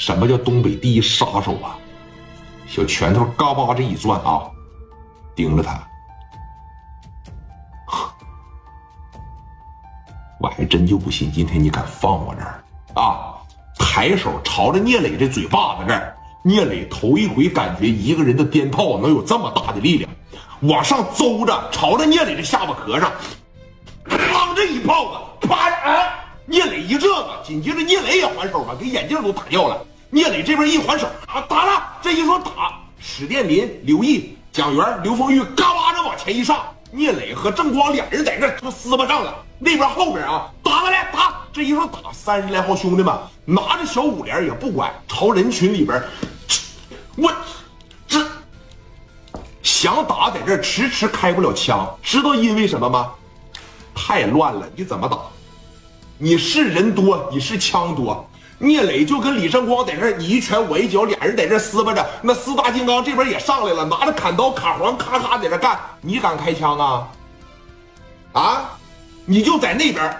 什么叫东北第一杀手啊？小拳头嘎巴这一转啊，盯着他，我还真就不信今天你敢放我这儿啊！抬手朝着聂磊这嘴巴子这儿，聂磊头一回感觉一个人的鞭炮能有这么大的力量，往上邹着，朝着聂磊这下巴壳上，砰这一炮子，啪哎，聂磊一这个，紧接着聂磊也还手了，给眼镜都打掉了。聂磊这边一还手啊，打了！这一说打，史殿林、刘毅、蒋元、刘丰玉嘎巴着往前一上，聂磊和郑光俩人在这就撕巴上了。那边后边啊，打过来打！这一说打，三十来号兄弟们拿着小五连也不管，朝人群里边，我这想打在这迟迟开不了枪，知道因为什么吗？太乱了，你怎么打？你是人多，你是枪多。聂磊就跟李正光在这你一拳我一脚，俩人在这撕巴着。那四大金刚这边也上来了，拿着砍刀、卡簧，咔咔在这干。你敢开枪啊？啊？你就在那边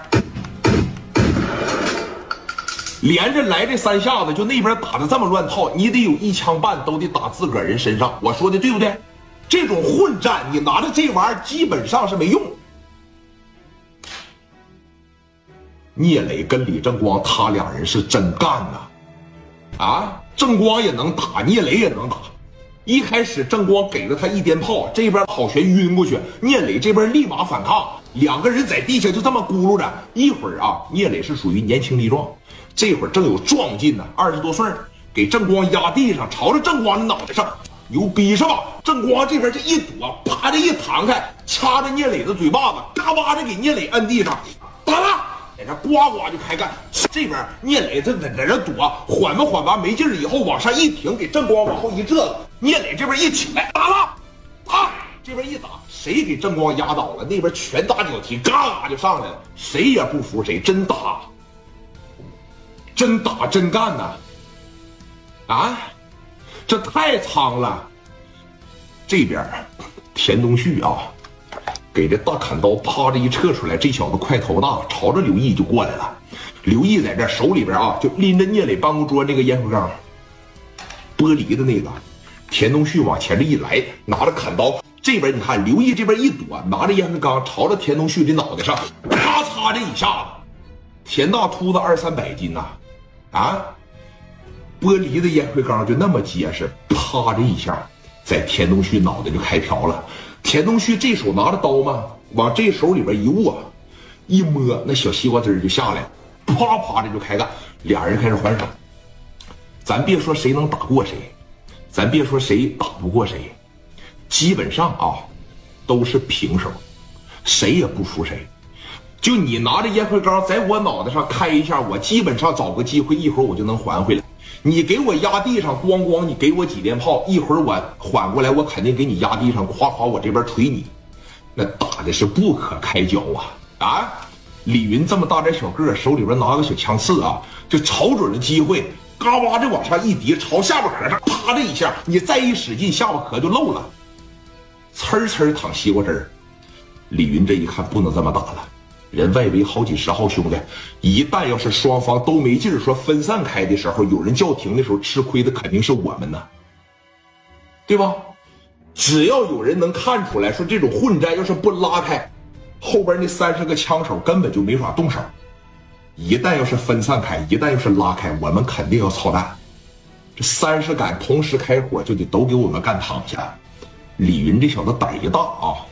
连着来这三下子，就那边打的这么乱套，你得有一枪半都得打自个儿人身上。我说的对不对？这种混战，你拿着这玩意儿基本上是没用。聂磊跟李正光，他俩人是真干呐！啊，正光也能打，聂磊也能打。一开始正光给了他一鞭炮，这边好悬晕过去，聂磊这边立马反抗，两个人在地下就这么咕噜着。一会儿啊，聂磊是属于年轻力壮，这会儿正有壮劲呢，二十多岁给正光压地上，朝着正光的脑袋上，牛逼是吧？正光这边这一躲，啪的一弹开，掐着聂磊的嘴巴子，嘎巴的给聂磊摁地上，打了。呱呱就开干，这边聂磊这在在这躲，缓吧缓吧没劲儿，以后往上一挺，给正光往后一这，聂磊这边一起来打了，啊，这边一打，谁给正光压倒了，那边拳打脚踢，嘎嘎就上来了，谁也不服谁，真打，真打真干呐，啊，这太苍了，这边田东旭啊。给这大砍刀啪的一撤出来，这小子块头大，朝着刘毅就过来了。刘毅在这手里边啊，就拎着聂磊办公桌那个烟灰缸，玻璃的那个。田东旭往前这一来，拿着砍刀，这边你看刘毅这边一躲，拿着烟灰缸朝着田东旭的脑袋上，咔嚓这一下子，田大秃子二三百斤呐，啊，玻璃的烟灰缸就那么结实，啪这一下，在田东旭脑袋就开瓢了。田东旭这手拿着刀嘛，往这手里边一握，一摸，那小西瓜汁就下来，啪啪的就开干，俩人开始还手。咱别说谁能打过谁，咱别说谁打不过谁，基本上啊，都是平手，谁也不服谁。就你拿着烟灰缸在我脑袋上开一下，我基本上找个机会，一会儿我就能还回来。你给我压地上，咣咣！你给我几鞭炮，一会儿我缓过来，我肯定给你压地上，夸夸我这边捶你，那打的是不可开交啊！啊，李云这么大点小个，手里边拿个小枪刺啊，就瞅准了机会，嘎巴的往上一叠，朝下巴壳上啪的一下，你再一使劲，下巴壳就漏了，呲呲淌西瓜汁儿。李云这一看，不能这么打了。人外围好几十号兄弟，一旦要是双方都没劲儿，说分散开的时候，有人叫停的时候，吃亏的肯定是我们呢，对吧？只要有人能看出来，说这种混战要是不拉开，后边那三十个枪手根本就没法动手。一旦要是分散开，一旦要是拉开，我们肯定要操蛋。这三十杆同时开火，就得都给我们干躺下。李云这小子胆儿一大啊！